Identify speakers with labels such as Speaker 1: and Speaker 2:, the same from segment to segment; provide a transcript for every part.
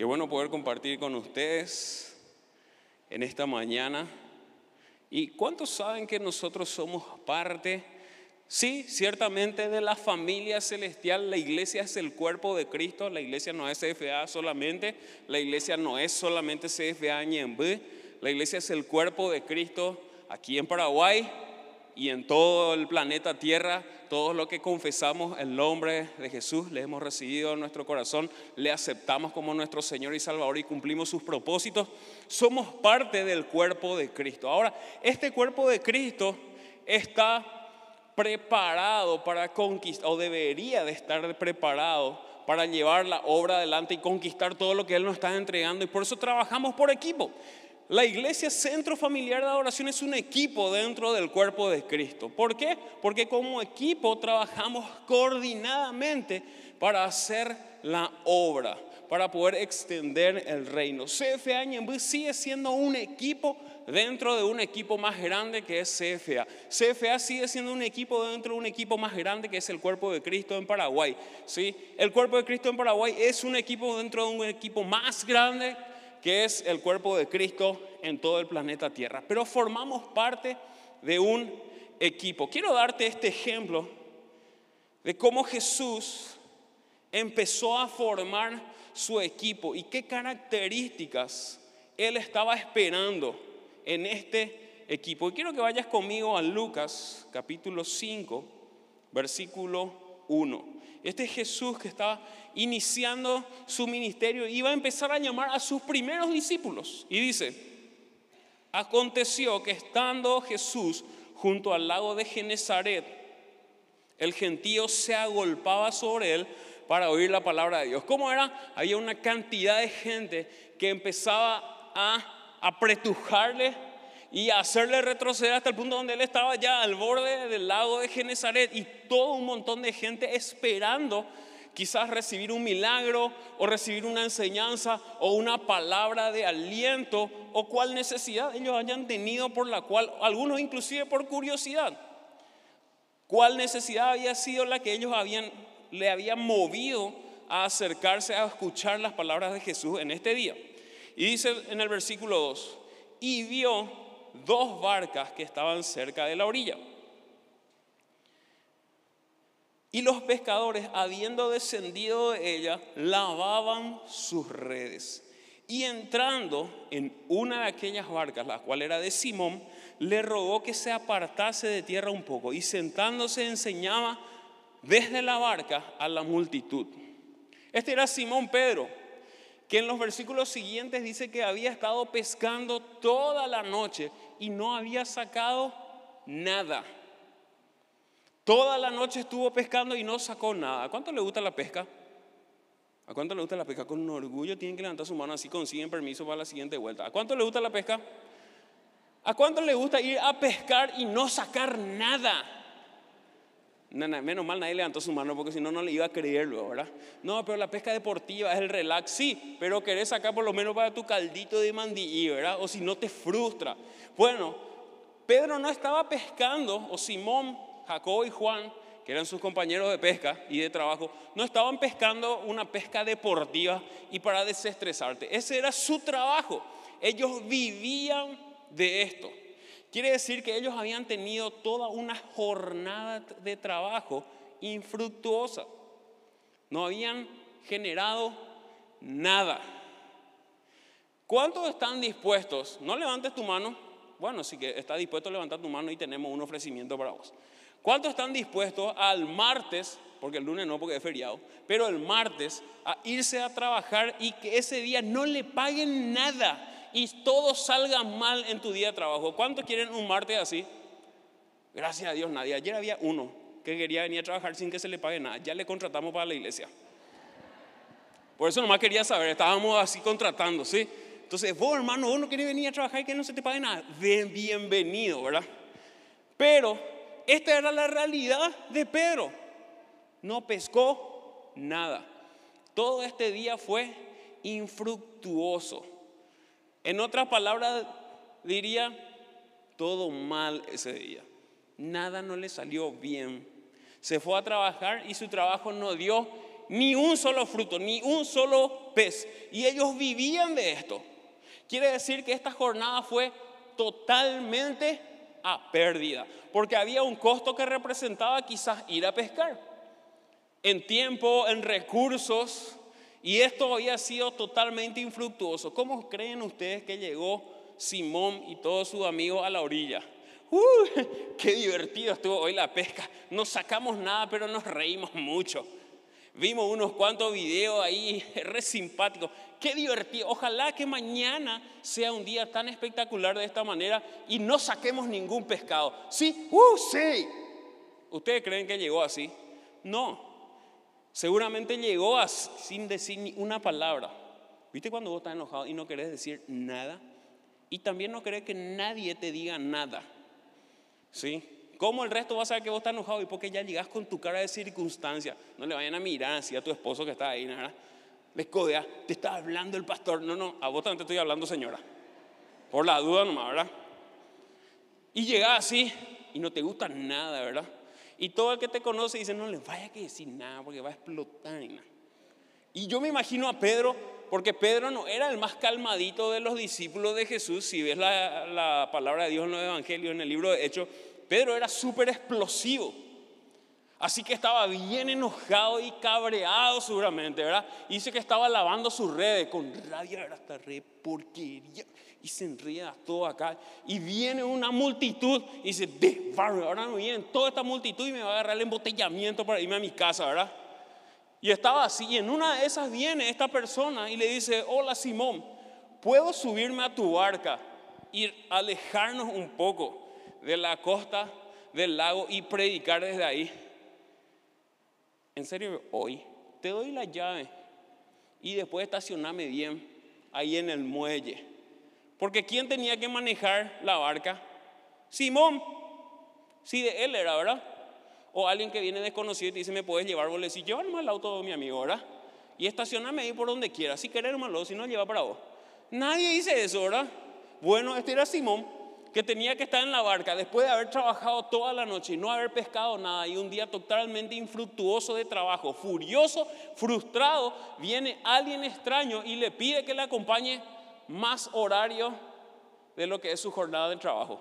Speaker 1: Qué bueno poder compartir con ustedes en esta mañana. ¿Y cuántos saben que nosotros somos parte? Sí, ciertamente de la familia celestial, la iglesia es el cuerpo de Cristo, la iglesia no es CFA solamente, la iglesia no es solamente CFA B, la iglesia es el cuerpo de Cristo aquí en Paraguay y en todo el planeta Tierra, todos los que confesamos el nombre de Jesús, le hemos recibido en nuestro corazón, le aceptamos como nuestro Señor y Salvador y cumplimos sus propósitos, somos parte del cuerpo de Cristo. Ahora, este cuerpo de Cristo está preparado para conquistar, o debería de estar preparado para llevar la obra adelante y conquistar todo lo que Él nos está entregando. Y por eso trabajamos por equipo. La iglesia Centro Familiar de Adoración es un equipo dentro del cuerpo de Cristo. ¿Por qué? Porque como equipo trabajamos coordinadamente para hacer la obra, para poder extender el reino. CFA sigue siendo un equipo dentro de un equipo más grande que es CFA. CFA sigue siendo un equipo dentro de un equipo más grande que es el Cuerpo de Cristo en Paraguay. ¿sí? El Cuerpo de Cristo en Paraguay es un equipo dentro de un equipo más grande que es el cuerpo de Cristo en todo el planeta Tierra. Pero formamos parte de un equipo. Quiero darte este ejemplo de cómo Jesús empezó a formar su equipo y qué características él estaba esperando en este equipo. Y quiero que vayas conmigo a Lucas capítulo 5, versículo 1. Este Jesús que estaba iniciando su ministerio iba a empezar a llamar a sus primeros discípulos. Y dice, aconteció que estando Jesús junto al lago de Genezaret, el gentío se agolpaba sobre él para oír la palabra de Dios. ¿Cómo era? Había una cantidad de gente que empezaba a apretujarle y hacerle retroceder hasta el punto donde él estaba ya al borde del lago de Genezaret y todo un montón de gente esperando quizás recibir un milagro o recibir una enseñanza o una palabra de aliento o cual necesidad ellos hayan tenido por la cual, algunos inclusive por curiosidad, cuál necesidad había sido la que ellos habían, le habían movido a acercarse a escuchar las palabras de Jesús en este día. Y dice en el versículo 2, y vio dos barcas que estaban cerca de la orilla. Y los pescadores, habiendo descendido de ella, lavaban sus redes. Y entrando en una de aquellas barcas, la cual era de Simón, le rogó que se apartase de tierra un poco y sentándose enseñaba desde la barca a la multitud. Este era Simón Pedro, que en los versículos siguientes dice que había estado pescando toda la noche y no había sacado nada. Toda la noche estuvo pescando y no sacó nada. ¿A cuánto le gusta la pesca? ¿A cuánto le gusta la pesca? Con orgullo tienen que levantar su mano así consiguen permiso para la siguiente vuelta. ¿A cuánto le gusta la pesca? ¿A cuánto le gusta ir a pescar y no sacar nada? Menos mal nadie levantó su mano porque si no, no le iba a creerlo, ¿verdad? No, pero la pesca deportiva es el relax, sí, pero querés sacar por lo menos para tu caldito de mandillí, ¿verdad? O si no te frustra. Bueno, Pedro no estaba pescando, o Simón, Jacob y Juan, que eran sus compañeros de pesca y de trabajo, no estaban pescando una pesca deportiva y para desestresarte. Ese era su trabajo. Ellos vivían de esto. Quiere decir que ellos habían tenido toda una jornada de trabajo infructuosa. No habían generado nada. ¿Cuántos están dispuestos? No levantes tu mano. Bueno, sí que está dispuesto a levantar tu mano y tenemos un ofrecimiento para vos. ¿Cuántos están dispuestos al martes, porque el lunes no porque es feriado, pero el martes a irse a trabajar y que ese día no le paguen nada? Y todo salga mal en tu día de trabajo. ¿Cuántos quieren un martes así? Gracias a Dios, nadie. Ayer había uno que quería venir a trabajar sin que se le pague nada. Ya le contratamos para la iglesia. Por eso nomás quería saber, estábamos así contratando, ¿sí? Entonces, vos hermano, vos no querés venir a trabajar y que no se te pague nada. Bienvenido, ¿verdad? Pero esta era la realidad de Pedro. No pescó nada. Todo este día fue infructuoso. En otras palabras, diría, todo mal ese día. Nada no le salió bien. Se fue a trabajar y su trabajo no dio ni un solo fruto, ni un solo pez. Y ellos vivían de esto. Quiere decir que esta jornada fue totalmente a pérdida, porque había un costo que representaba quizás ir a pescar, en tiempo, en recursos, y esto había sido totalmente infructuoso. ¿Cómo creen ustedes que llegó Simón y todos sus amigos a la orilla? ¡Uh! ¡Qué divertido estuvo hoy la pesca! No sacamos nada, pero nos reímos mucho. Vimos unos cuantos videos ahí, re simpáticos. Qué divertido. Ojalá que mañana sea un día tan espectacular de esta manera y no saquemos ningún pescado. ¿Sí? ¡Uh, sí! ¿Ustedes creen que llegó así? No. Seguramente llegó así, sin decir ni una palabra. ¿Viste cuando vos estás enojado y no querés decir nada? Y también no querés que nadie te diga nada. ¿Sí? ¿Cómo el resto va a saber que vos estás enojado? Y porque ya llegas con tu cara de circunstancia. No le vayan a mirar así a tu esposo que está ahí, ¿verdad? Les codea, te está hablando el pastor. No, no, a vos también te estoy hablando, señora. Por la duda nomás, ¿verdad? Y llegas así y no te gusta nada, ¿verdad? Y todo el que te conoce dice, no le vaya a decir nada porque va a explotar. Y yo me imagino a Pedro, porque Pedro no era el más calmadito de los discípulos de Jesús. Si ves la, la palabra de Dios en los evangelios, en el libro de Hechos, Pedro era súper explosivo. Así que estaba bien enojado y cabreado seguramente, ¿verdad? dice que estaba lavando sus redes con rabia, ¿verdad? Esta red porquería. Y se enreda todo acá. Y viene una multitud y dice, de ahora me viene toda esta multitud y me va a agarrar el embotellamiento para irme a mi casa, ¿verdad? Y estaba así. Y en una de esas viene esta persona y le dice, hola Simón, ¿puedo subirme a tu barca y alejarnos un poco? de la costa del lago y predicar desde ahí. En serio, hoy te doy la llave y después estacioname bien ahí en el muelle. Porque ¿quién tenía que manejar la barca? Simón. Sí, de él era, ¿verdad? O alguien que viene desconocido y te dice, ¿me puedes llevar? Vos le decís, llévame el auto de mi amigo, ¿verdad? Y estacioname ahí por donde quieras. Si querés, malo, si no, lleva para vos. Nadie dice eso, ¿verdad? Bueno, este era Simón que tenía que estar en la barca después de haber trabajado toda la noche y no haber pescado nada y un día totalmente infructuoso de trabajo, furioso, frustrado, viene alguien extraño y le pide que le acompañe más horario de lo que es su jornada de trabajo.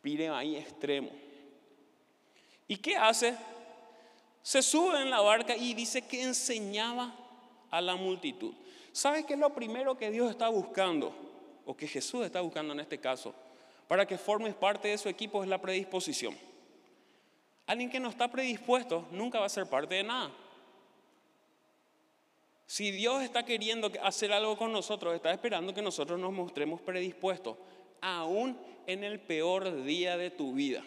Speaker 1: Pide ahí extremo. ¿Y qué hace? Se sube en la barca y dice que enseñaba a la multitud. ¿Sabe qué es lo primero que Dios está buscando? O que Jesús está buscando en este caso, para que formes parte de su equipo es la predisposición. Alguien que no está predispuesto nunca va a ser parte de nada. Si Dios está queriendo hacer algo con nosotros, está esperando que nosotros nos mostremos predispuestos, aún en el peor día de tu vida.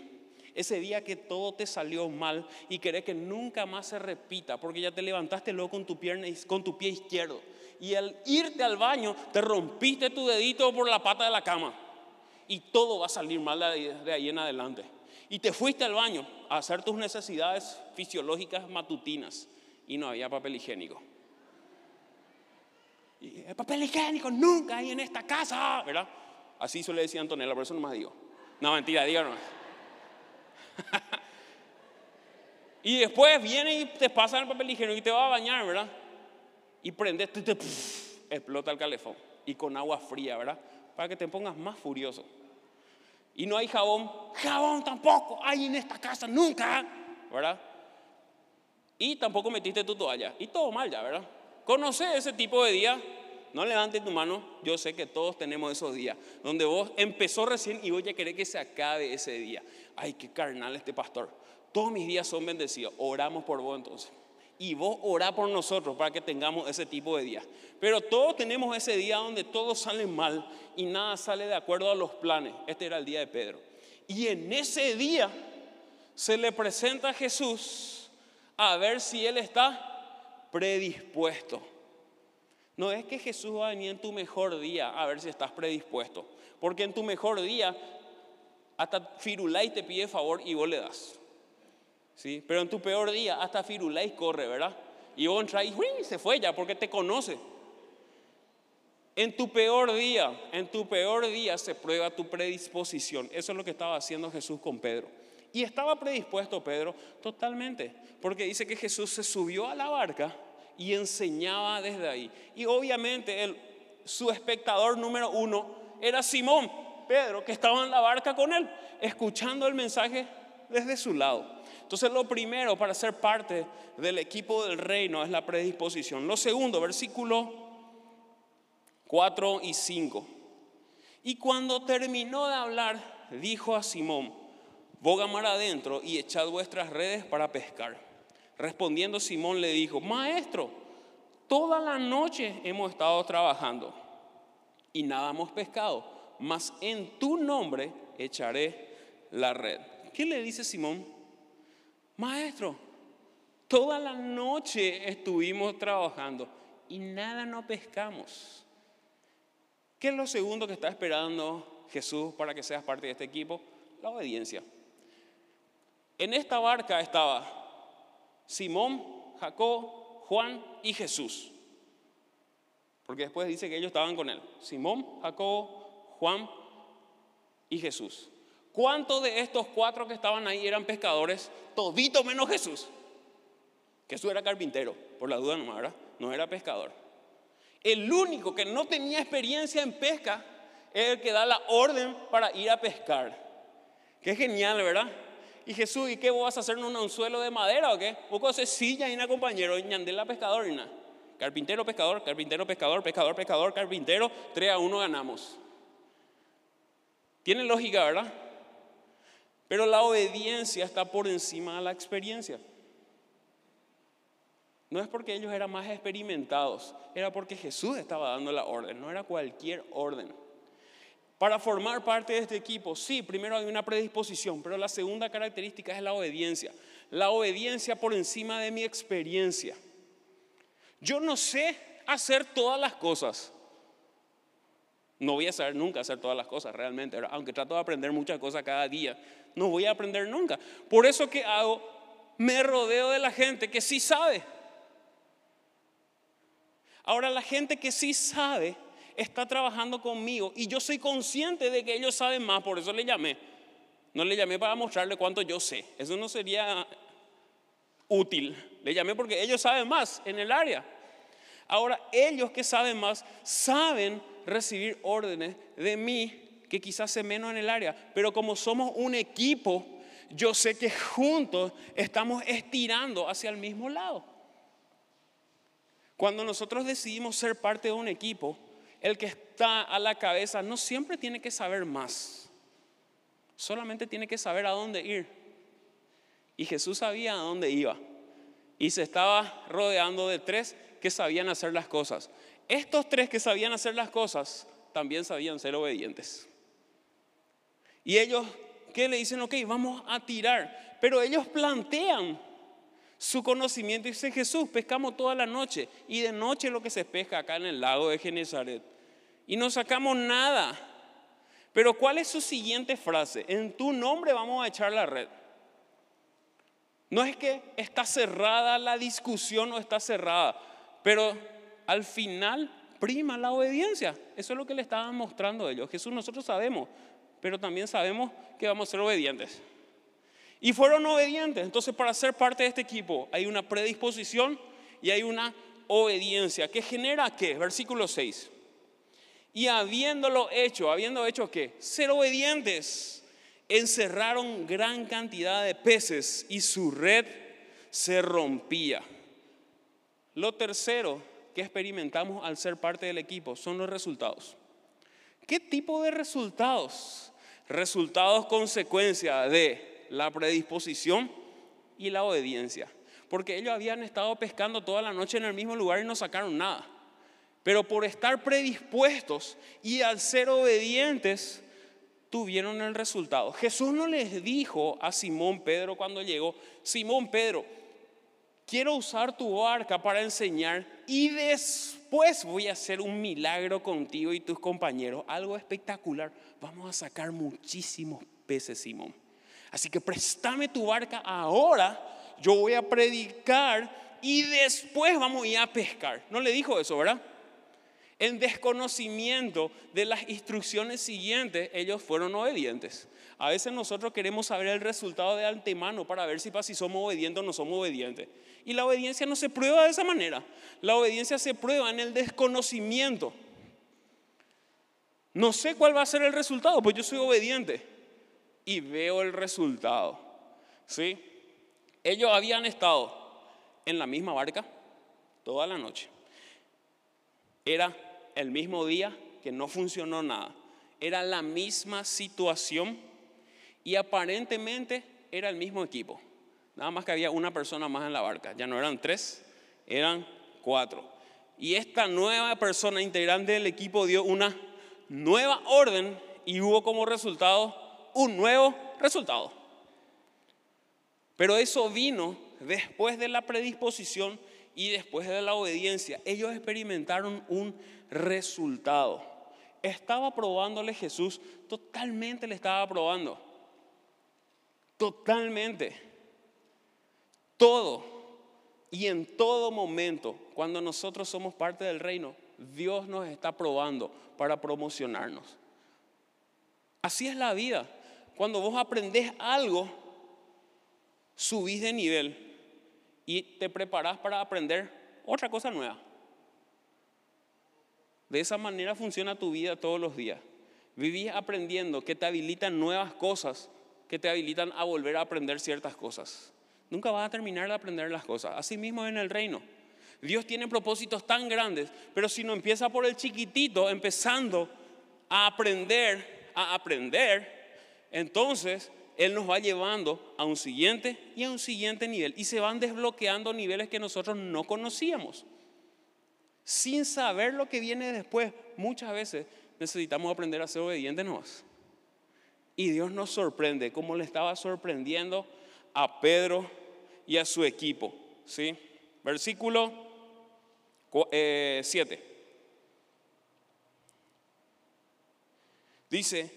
Speaker 1: Ese día que todo te salió mal y querés que nunca más se repita, porque ya te levantaste luego con tu, con tu pie izquierdo y al irte al baño te rompiste tu dedito por la pata de la cama y todo va a salir mal de ahí en adelante. Y te fuiste al baño a hacer tus necesidades fisiológicas matutinas y no había papel higiénico. Y el papel higiénico nunca hay en esta casa, ¿verdad? Así suele decir Antonella, por eso no más digo. No, mentira, díganos. y después viene y te pasa el papel higiénico y te va a bañar, ¿verdad? Y prendes, explota el calefón. Y con agua fría, ¿verdad? Para que te pongas más furioso. Y no hay jabón, jabón tampoco hay en esta casa, nunca, ¿verdad? Y tampoco metiste tu toalla. Y todo mal ya, ¿verdad? Conoce ese tipo de día. No levantes tu mano. Yo sé que todos tenemos esos días. Donde vos empezó recién y vos ya querés que se acabe ese día. Ay, qué carnal este pastor. Todos mis días son bendecidos. Oramos por vos entonces y vos orá por nosotros para que tengamos ese tipo de días. Pero todos tenemos ese día donde todo sale mal y nada sale de acuerdo a los planes. Este era el día de Pedro. Y en ese día se le presenta a Jesús a ver si él está predispuesto. No es que Jesús va a venir en tu mejor día a ver si estás predispuesto. Porque en tu mejor día hasta Firulai te pide favor y vos le das. ¿Sí? Pero en tu peor día, hasta Firulais corre, ¿verdad? Y vos entras y se fue ya porque te conoce. En tu peor día, en tu peor día se prueba tu predisposición. Eso es lo que estaba haciendo Jesús con Pedro. ¿Y estaba predispuesto Pedro? Totalmente, porque dice que Jesús se subió a la barca y enseñaba desde ahí. Y obviamente el, su espectador número uno era Simón, Pedro, que estaba en la barca con él, escuchando el mensaje desde su lado. Entonces lo primero para ser parte del equipo del reino es la predisposición. Lo segundo, versículo 4 y 5. Y cuando terminó de hablar, dijo a Simón, boga mar adentro y echad vuestras redes para pescar. Respondiendo Simón le dijo, maestro, toda la noche hemos estado trabajando y nada hemos pescado, mas en tu nombre echaré la red. ¿Qué le dice Simón? Maestro, toda la noche estuvimos trabajando y nada no pescamos. ¿Qué es lo segundo que está esperando Jesús para que seas parte de este equipo? La obediencia. En esta barca estaba Simón, Jacob, Juan y Jesús. Porque después dice que ellos estaban con él. Simón, Jacob, Juan y Jesús. ¿Cuántos de estos cuatro que estaban ahí eran pescadores? Todito menos Jesús. Jesús era carpintero, por la duda no, ¿verdad? No era pescador. El único que no tenía experiencia en pesca es el que da la orden para ir a pescar. Qué genial, ¿verdad? Y Jesús, ¿y qué vos vas a hacer en un anzuelo de madera o qué? Vos haces silla y una compañero, y la pescador y nada. Carpintero, pescador, carpintero, pescador, pescador, pescador, carpintero, 3 a 1 ganamos. Tiene lógica, ¿verdad? Pero la obediencia está por encima de la experiencia. No es porque ellos eran más experimentados, era porque Jesús estaba dando la orden, no era cualquier orden. Para formar parte de este equipo, sí, primero hay una predisposición, pero la segunda característica es la obediencia. La obediencia por encima de mi experiencia. Yo no sé hacer todas las cosas. No voy a saber nunca hacer todas las cosas realmente, aunque trato de aprender muchas cosas cada día. No voy a aprender nunca. Por eso que hago, me rodeo de la gente que sí sabe. Ahora la gente que sí sabe está trabajando conmigo y yo soy consciente de que ellos saben más, por eso le llamé. No le llamé para mostrarle cuánto yo sé, eso no sería útil. Le llamé porque ellos saben más en el área. Ahora, ellos que saben más, saben recibir órdenes de mí que quizás sé menos en el área, pero como somos un equipo, yo sé que juntos estamos estirando hacia el mismo lado. Cuando nosotros decidimos ser parte de un equipo, el que está a la cabeza no siempre tiene que saber más, solamente tiene que saber a dónde ir. Y Jesús sabía a dónde iba. Y se estaba rodeando de tres que sabían hacer las cosas. Estos tres que sabían hacer las cosas también sabían ser obedientes. Y ellos, ¿qué le dicen? Ok, vamos a tirar. Pero ellos plantean su conocimiento. Y dice Jesús, pescamos toda la noche. Y de noche lo que se pesca acá en el lago de Genezaret y no sacamos nada. Pero ¿cuál es su siguiente frase? En tu nombre vamos a echar la red. No es que está cerrada la discusión o está cerrada, pero al final prima la obediencia. Eso es lo que le estaban mostrando ellos. Jesús nosotros sabemos, pero también sabemos que vamos a ser obedientes. Y fueron obedientes. Entonces para ser parte de este equipo hay una predisposición y hay una obediencia. ¿Qué genera qué? Versículo 6. Y habiéndolo hecho, habiendo hecho qué? Ser obedientes, encerraron gran cantidad de peces y su red se rompía. Lo tercero que experimentamos al ser parte del equipo son los resultados. ¿Qué tipo de resultados? Resultados consecuencia de la predisposición y la obediencia. Porque ellos habían estado pescando toda la noche en el mismo lugar y no sacaron nada. Pero por estar predispuestos y al ser obedientes, tuvieron el resultado. Jesús no les dijo a Simón Pedro cuando llegó, Simón Pedro, quiero usar tu barca para enseñar y después voy a hacer un milagro contigo y tus compañeros, algo espectacular. Vamos a sacar muchísimos peces, Simón. Así que préstame tu barca ahora, yo voy a predicar y después vamos a ir a pescar. No le dijo eso, ¿verdad? En desconocimiento de las instrucciones siguientes, ellos fueron obedientes. A veces nosotros queremos saber el resultado de antemano para ver si, si somos obedientes o no somos obedientes. Y la obediencia no se prueba de esa manera. La obediencia se prueba en el desconocimiento. No sé cuál va a ser el resultado, pues yo soy obediente y veo el resultado. ¿Sí? Ellos habían estado en la misma barca toda la noche. Era el mismo día que no funcionó nada. Era la misma situación y aparentemente era el mismo equipo. Nada más que había una persona más en la barca. Ya no eran tres, eran cuatro. Y esta nueva persona integrante del equipo dio una nueva orden y hubo como resultado un nuevo resultado. Pero eso vino después de la predisposición y después de la obediencia. Ellos experimentaron un resultado. Estaba probándole Jesús, totalmente le estaba probando. Totalmente. Todo y en todo momento, cuando nosotros somos parte del reino, Dios nos está probando para promocionarnos. Así es la vida. Cuando vos aprendés algo, subís de nivel y te preparás para aprender otra cosa nueva. De esa manera funciona tu vida todos los días. Vivís aprendiendo que te habilitan nuevas cosas, que te habilitan a volver a aprender ciertas cosas. Nunca vas a terminar de aprender las cosas. Así mismo en el reino. Dios tiene propósitos tan grandes, pero si no empieza por el chiquitito, empezando a aprender, a aprender, entonces Él nos va llevando a un siguiente y a un siguiente nivel. Y se van desbloqueando niveles que nosotros no conocíamos. Sin saber lo que viene después, muchas veces necesitamos aprender a ser obedientes. Y Dios nos sorprende, como le estaba sorprendiendo a Pedro y a su equipo. ¿sí? Versículo 7. Eh, Dice,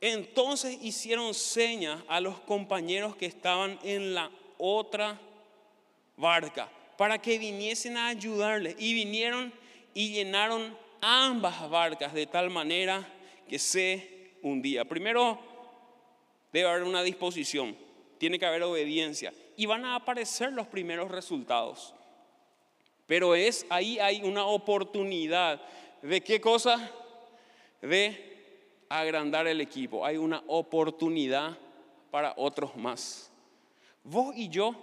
Speaker 1: entonces hicieron señas a los compañeros que estaban en la otra barca para que viniesen a ayudarles. Y vinieron y llenaron ambas barcas de tal manera que se hundía. Primero debe haber una disposición, tiene que haber obediencia y van a aparecer los primeros resultados. Pero es ahí hay una oportunidad de qué cosa? De agrandar el equipo. Hay una oportunidad para otros más. Vos y yo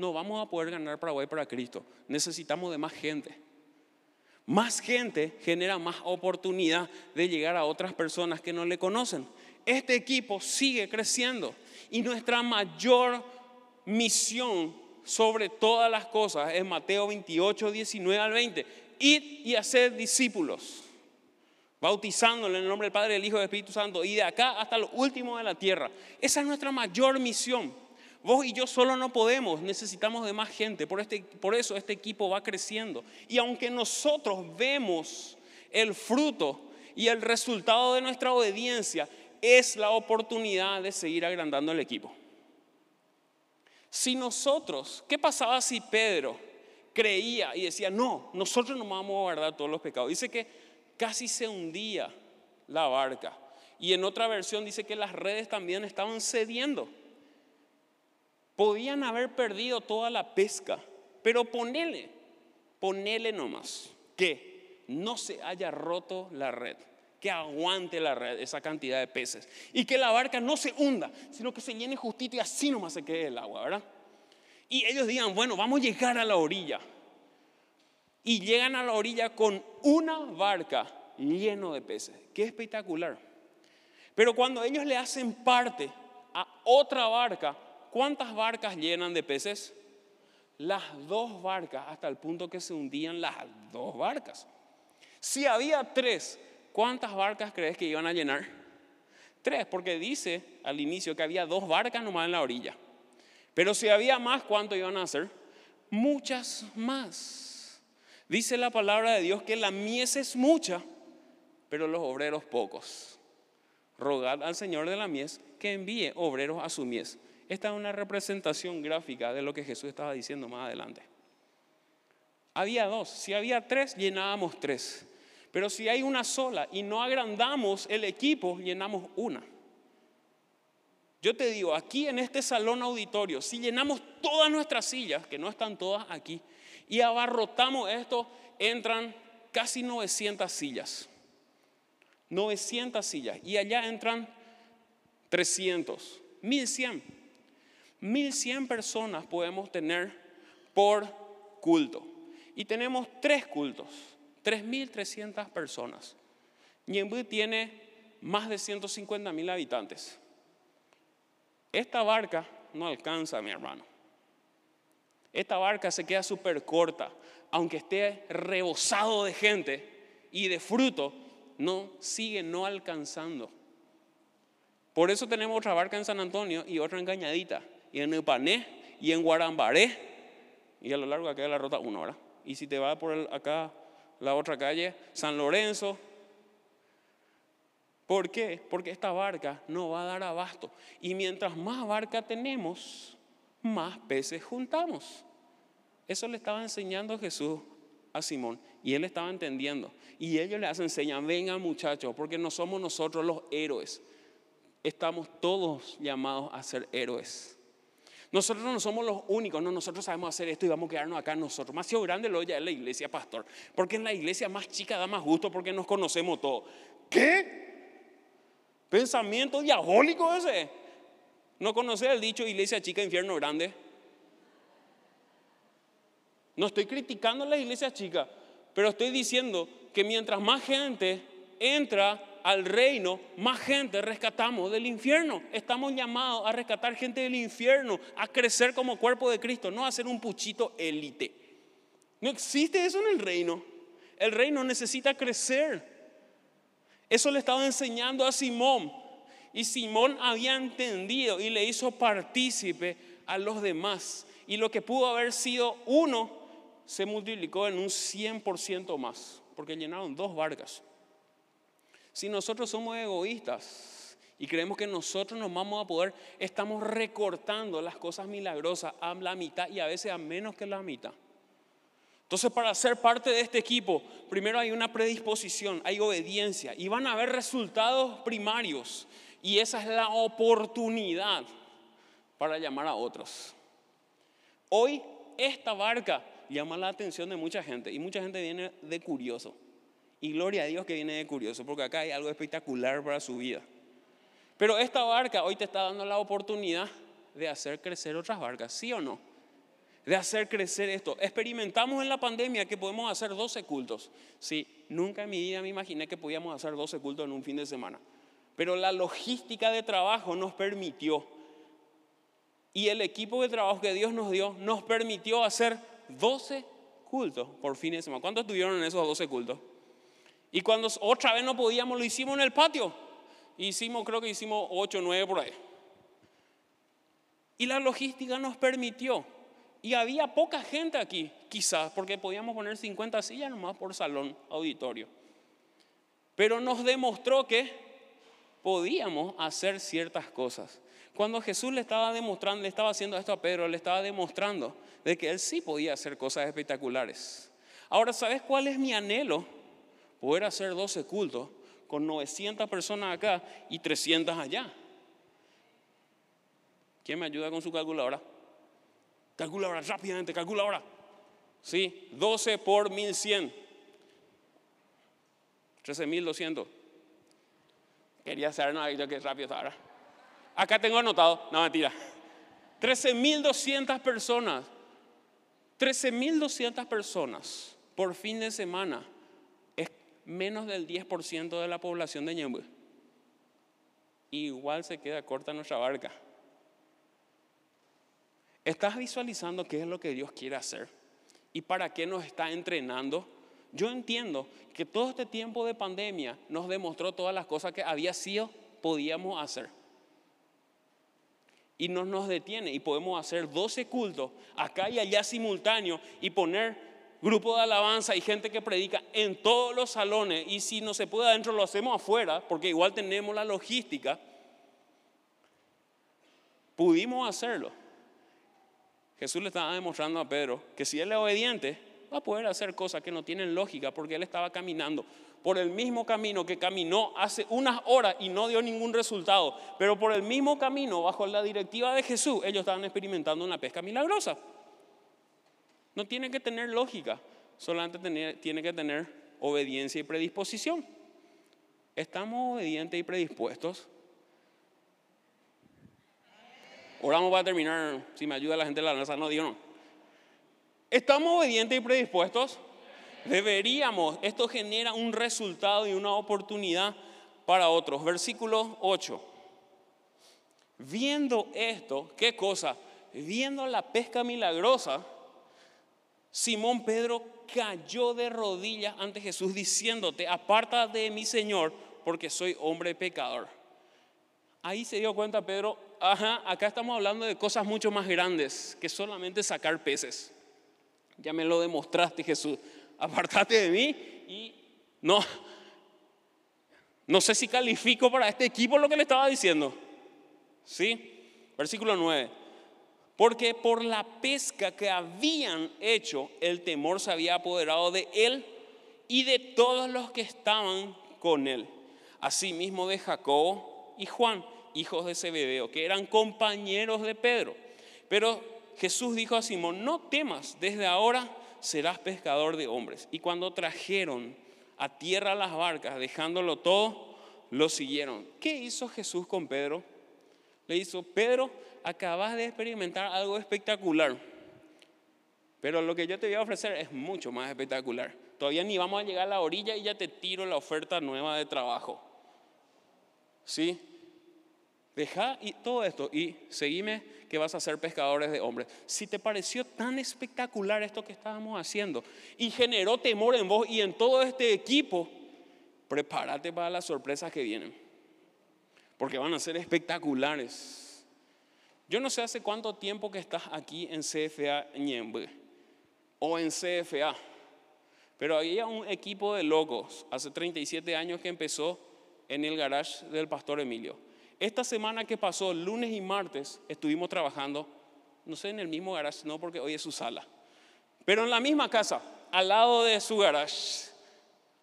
Speaker 1: no vamos a poder ganar Paraguay para Cristo. Necesitamos de más gente. Más gente genera más oportunidad de llegar a otras personas que no le conocen. Este equipo sigue creciendo y nuestra mayor misión sobre todas las cosas es Mateo 28, 19 al 20. Id y hacer discípulos, bautizándole en el nombre del Padre, del Hijo y del Espíritu Santo, y de acá hasta lo último de la tierra. Esa es nuestra mayor misión. Vos y yo solo no podemos, necesitamos de más gente. Por, este, por eso este equipo va creciendo. Y aunque nosotros vemos el fruto y el resultado de nuestra obediencia, es la oportunidad de seguir agrandando el equipo. Si nosotros, ¿qué pasaba si Pedro creía y decía, no, nosotros no vamos a guardar todos los pecados? Dice que casi se hundía la barca. Y en otra versión dice que las redes también estaban cediendo. Podían haber perdido toda la pesca, pero ponele, ponele nomás que no se haya roto la red que aguante la red, esa cantidad de peces. Y que la barca no se hunda, sino que se llene justito y así nomás se quede el agua, ¿verdad? Y ellos digan, bueno, vamos a llegar a la orilla. Y llegan a la orilla con una barca lleno de peces. Qué espectacular. Pero cuando ellos le hacen parte a otra barca, ¿cuántas barcas llenan de peces? Las dos barcas, hasta el punto que se hundían las dos barcas. Si había tres, ¿Cuántas barcas crees que iban a llenar? Tres, porque dice al inicio que había dos barcas nomás en la orilla. Pero si había más, ¿cuánto iban a hacer? Muchas más. Dice la palabra de Dios que la mies es mucha, pero los obreros pocos. Rogad al Señor de la mies que envíe obreros a su mies. Esta es una representación gráfica de lo que Jesús estaba diciendo más adelante. Había dos, si había tres, llenábamos tres. Pero si hay una sola y no agrandamos el equipo, llenamos una. Yo te digo, aquí en este salón auditorio, si llenamos todas nuestras sillas, que no están todas aquí, y abarrotamos esto, entran casi 900 sillas. 900 sillas. Y allá entran 300, 1100. 1100 personas podemos tener por culto. Y tenemos tres cultos, 3.300 personas. Ñemby tiene más de 150.000 habitantes. Esta barca no alcanza, mi hermano. Esta barca se queda súper corta, aunque esté rebosado de gente y de fruto, no sigue no alcanzando. Por eso tenemos otra barca en San Antonio y otra en Cañadita, y en Upané y en Guarambaré, y a lo largo acá de la ruta 1, ¿verdad? Y si te vas por acá, la otra calle, San Lorenzo. ¿Por qué? Porque esta barca no va a dar abasto. Y mientras más barca tenemos, más peces juntamos. Eso le estaba enseñando Jesús a Simón y él estaba entendiendo. Y ellos le hacen enseñan, vengan muchachos, porque no somos nosotros los héroes. Estamos todos llamados a ser héroes. Nosotros no somos los únicos, no, nosotros sabemos hacer esto y vamos a quedarnos acá nosotros. Más grande lo ya es la iglesia, pastor. Porque en la iglesia más chica da más gusto porque nos conocemos todos. ¿Qué? Pensamiento diabólico ese. ¿No conoces el dicho iglesia chica, infierno grande? No estoy criticando a la iglesia chica, pero estoy diciendo que mientras más gente entra al reino, más gente rescatamos del infierno. Estamos llamados a rescatar gente del infierno, a crecer como cuerpo de Cristo, no a ser un puchito élite. No existe eso en el reino. El reino necesita crecer. Eso le estaba enseñando a Simón. Y Simón había entendido y le hizo partícipe a los demás. Y lo que pudo haber sido uno se multiplicó en un 100% más, porque llenaron dos barcas. Si nosotros somos egoístas y creemos que nosotros nos vamos a poder, estamos recortando las cosas milagrosas a la mitad y a veces a menos que la mitad. Entonces, para ser parte de este equipo, primero hay una predisposición, hay obediencia y van a haber resultados primarios. Y esa es la oportunidad para llamar a otros. Hoy esta barca llama la atención de mucha gente y mucha gente viene de curioso. Y gloria a Dios que viene de curioso, porque acá hay algo espectacular para su vida. Pero esta barca hoy te está dando la oportunidad de hacer crecer otras barcas, ¿sí o no? De hacer crecer esto. Experimentamos en la pandemia que podemos hacer 12 cultos. Sí, nunca en mi vida me imaginé que podíamos hacer 12 cultos en un fin de semana. Pero la logística de trabajo nos permitió. Y el equipo de trabajo que Dios nos dio nos permitió hacer 12 cultos por fin de semana. ¿Cuántos estuvieron en esos 12 cultos? Y cuando otra vez no podíamos, lo hicimos en el patio. Hicimos, creo que hicimos 8 o 9 por ahí. Y la logística nos permitió. Y había poca gente aquí, quizás, porque podíamos poner 50 sillas nomás por salón auditorio. Pero nos demostró que podíamos hacer ciertas cosas. Cuando Jesús le estaba demostrando, le estaba haciendo esto a Pedro, le estaba demostrando de que él sí podía hacer cosas espectaculares. Ahora, ¿sabes cuál es mi anhelo? Poder hacer 12 cultos con 900 personas acá y 300 allá. ¿Quién me ayuda con su calculadora? Calculadora, rápidamente, calculadora. Sí, 12 por 1100. 13.200. Quería saber, no, yo que rápido ahora. Acá tengo anotado, no mentira. 13.200 personas. 13.200 personas por fin de semana menos del 10% de la población de Ñembe. Igual se queda corta nuestra barca. ¿Estás visualizando qué es lo que Dios quiere hacer? ¿Y para qué nos está entrenando? Yo entiendo que todo este tiempo de pandemia nos demostró todas las cosas que había sido, podíamos hacer. Y no nos detiene y podemos hacer 12 cultos acá y allá simultáneo y poner grupo de alabanza y gente que predica en todos los salones y si no se puede adentro lo hacemos afuera porque igual tenemos la logística, pudimos hacerlo. Jesús le estaba demostrando a Pedro que si él es obediente va a poder hacer cosas que no tienen lógica porque él estaba caminando por el mismo camino que caminó hace unas horas y no dio ningún resultado, pero por el mismo camino, bajo la directiva de Jesús, ellos estaban experimentando una pesca milagrosa. No tiene que tener lógica, solamente tiene que tener obediencia y predisposición. ¿Estamos obedientes y predispuestos? Oramos para terminar, si me ayuda la gente de la lanza, no digo no. ¿Estamos obedientes y predispuestos? Deberíamos, esto genera un resultado y una oportunidad para otros. Versículo 8. Viendo esto, ¿qué cosa? Viendo la pesca milagrosa, Simón Pedro cayó de rodillas ante Jesús diciéndote, aparta de mi Señor, porque soy hombre pecador. Ahí se dio cuenta Pedro, ajá, acá estamos hablando de cosas mucho más grandes que solamente sacar peces. Ya me lo demostraste Jesús apartate de mí y no, no sé si califico para este equipo lo que le estaba diciendo. ¿Sí? Versículo 9. Porque por la pesca que habían hecho, el temor se había apoderado de él y de todos los que estaban con él. Asimismo de Jacobo y Juan, hijos de Zebedeo, que eran compañeros de Pedro. Pero Jesús dijo a Simón, no temas, desde ahora serás pescador de hombres. Y cuando trajeron a tierra las barcas, dejándolo todo, lo siguieron. ¿Qué hizo Jesús con Pedro? Le hizo, Pedro, acabas de experimentar algo espectacular. Pero lo que yo te voy a ofrecer es mucho más espectacular. Todavía ni vamos a llegar a la orilla y ya te tiro la oferta nueva de trabajo. ¿Sí? Deja y todo esto y seguime que vas a ser pescadores de hombres. Si te pareció tan espectacular esto que estábamos haciendo y generó temor en vos y en todo este equipo, prepárate para las sorpresas que vienen. Porque van a ser espectaculares. Yo no sé hace cuánto tiempo que estás aquí en CFA Ñembe o en CFA, pero había un equipo de locos hace 37 años que empezó en el garage del pastor Emilio esta semana que pasó, lunes y martes, estuvimos trabajando, no sé, en el mismo garage, no porque hoy es su sala, pero en la misma casa, al lado de su garage,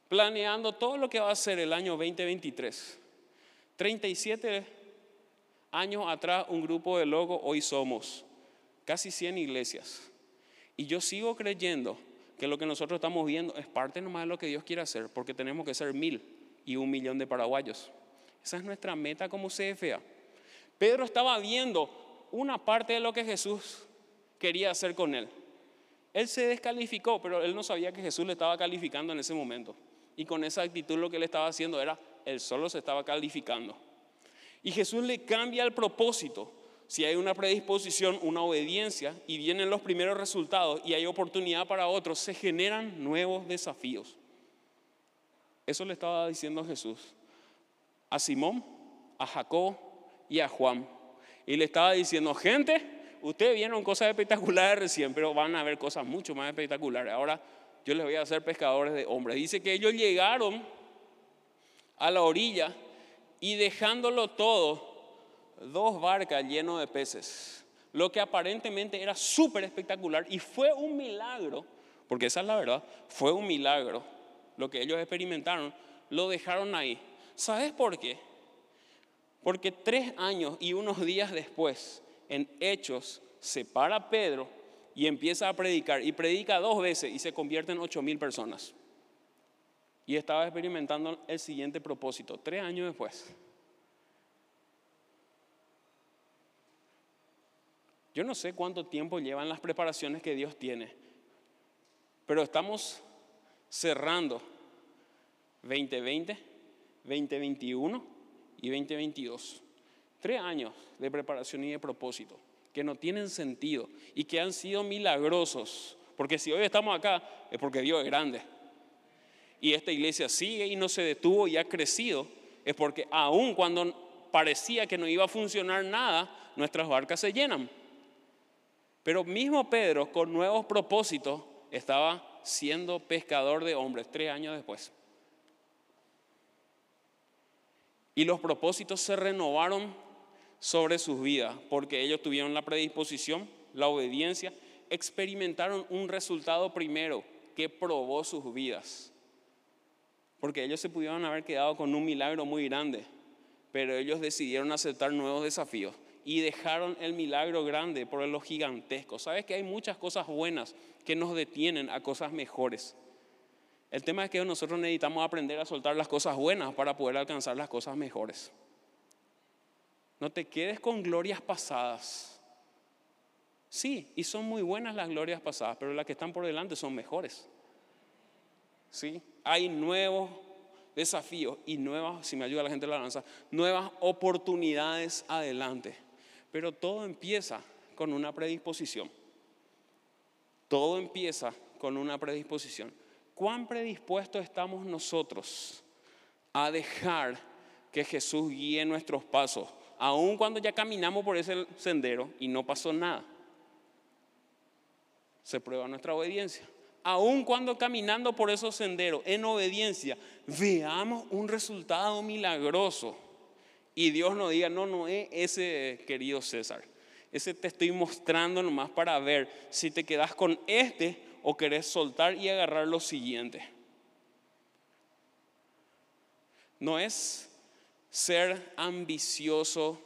Speaker 1: planeando todo lo que va a ser el año 2023. 37 años atrás, un grupo de logos, hoy somos casi 100 iglesias. Y yo sigo creyendo que lo que nosotros estamos viendo es parte nomás de lo que Dios quiere hacer, porque tenemos que ser mil y un millón de paraguayos. Esa es nuestra meta como CFA. Pedro estaba viendo una parte de lo que Jesús quería hacer con él. Él se descalificó, pero él no sabía que Jesús le estaba calificando en ese momento. Y con esa actitud lo que él estaba haciendo era, él solo se estaba calificando. Y Jesús le cambia el propósito. Si hay una predisposición, una obediencia y vienen los primeros resultados y hay oportunidad para otros, se generan nuevos desafíos. Eso le estaba diciendo Jesús a Simón, a Jacob y a Juan. Y le estaba diciendo, gente, ustedes vieron cosas espectaculares recién, pero van a ver cosas mucho más espectaculares. Ahora yo les voy a hacer pescadores de hombres. Dice que ellos llegaron a la orilla y dejándolo todo, dos barcas llenas de peces. Lo que aparentemente era súper espectacular y fue un milagro, porque esa es la verdad, fue un milagro. Lo que ellos experimentaron, lo dejaron ahí. ¿Sabes por qué? Porque tres años y unos días después, en Hechos, se para Pedro y empieza a predicar. Y predica dos veces y se convierte en ocho mil personas. Y estaba experimentando el siguiente propósito, tres años después. Yo no sé cuánto tiempo llevan las preparaciones que Dios tiene, pero estamos cerrando 2020 2021 y 2022. Tres años de preparación y de propósito que no tienen sentido y que han sido milagrosos. Porque si hoy estamos acá es porque Dios es grande. Y esta iglesia sigue y no se detuvo y ha crecido. Es porque aun cuando parecía que no iba a funcionar nada, nuestras barcas se llenan. Pero mismo Pedro, con nuevos propósitos, estaba siendo pescador de hombres tres años después. Y los propósitos se renovaron sobre sus vidas porque ellos tuvieron la predisposición, la obediencia, experimentaron un resultado primero que probó sus vidas. Porque ellos se pudieron haber quedado con un milagro muy grande, pero ellos decidieron aceptar nuevos desafíos y dejaron el milagro grande por lo gigantesco. Sabes que hay muchas cosas buenas que nos detienen a cosas mejores. El tema es que nosotros necesitamos aprender a soltar las cosas buenas para poder alcanzar las cosas mejores. No te quedes con glorias pasadas. Sí, y son muy buenas las glorias pasadas, pero las que están por delante son mejores. Sí, hay nuevos desafíos y nuevas, si me ayuda la gente la lanza, nuevas oportunidades adelante. Pero todo empieza con una predisposición. Todo empieza con una predisposición. ¿Cuán predispuestos estamos nosotros a dejar que Jesús guíe nuestros pasos, aun cuando ya caminamos por ese sendero y no pasó nada? Se prueba nuestra obediencia. Aun cuando caminando por esos senderos en obediencia veamos un resultado milagroso y Dios nos diga, no, no es ese querido César. Ese te estoy mostrando nomás para ver si te quedas con este o querés soltar y agarrar lo siguiente. No es ser ambicioso,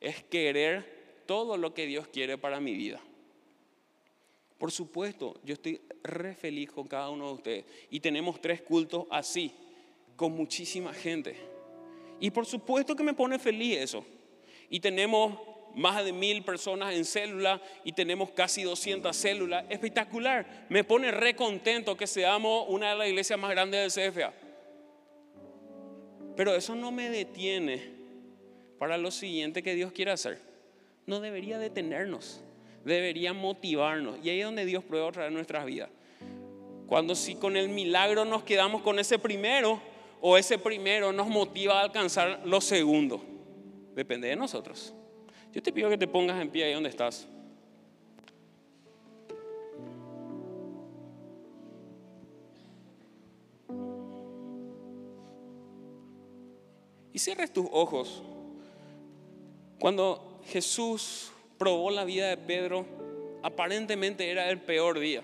Speaker 1: es querer todo lo que Dios quiere para mi vida. Por supuesto, yo estoy re feliz con cada uno de ustedes. Y tenemos tres cultos así, con muchísima gente. Y por supuesto que me pone feliz eso. Y tenemos más de mil personas en célula y tenemos casi 200 células. Espectacular. Me pone re contento que seamos una de las iglesias más grandes del CFA. Pero eso no me detiene para lo siguiente que Dios quiere hacer. No debería detenernos, debería motivarnos. Y ahí es donde Dios prueba otra vez nuestras vidas. Cuando si con el milagro nos quedamos con ese primero o ese primero nos motiva a alcanzar lo segundo. Depende de nosotros. Yo te pido que te pongas en pie ahí donde estás. Y cierres tus ojos. Cuando Jesús probó la vida de Pedro, aparentemente era el peor día.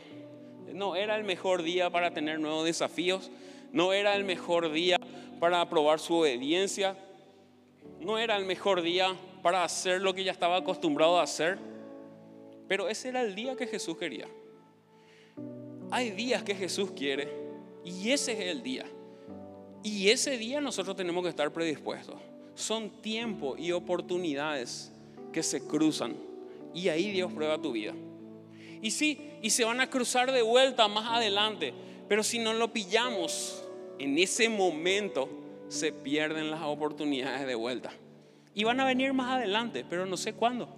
Speaker 1: No era el mejor día para tener nuevos desafíos. No era el mejor día para probar su obediencia. No era el mejor día para hacer lo que ya estaba acostumbrado a hacer. Pero ese era el día que Jesús quería. Hay días que Jesús quiere y ese es el día. Y ese día nosotros tenemos que estar predispuestos. Son tiempos y oportunidades que se cruzan y ahí Dios prueba tu vida. Y sí, y se van a cruzar de vuelta más adelante, pero si no lo pillamos en ese momento, se pierden las oportunidades de vuelta. Y van a venir más adelante, pero no sé cuándo.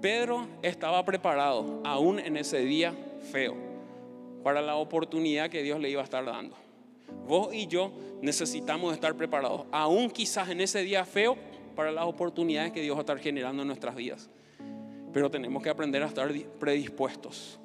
Speaker 1: Pedro estaba preparado, aún en ese día feo, para la oportunidad que Dios le iba a estar dando. Vos y yo necesitamos estar preparados, aún quizás en ese día feo, para las oportunidades que Dios va a estar generando en nuestras vidas. Pero tenemos que aprender a estar predispuestos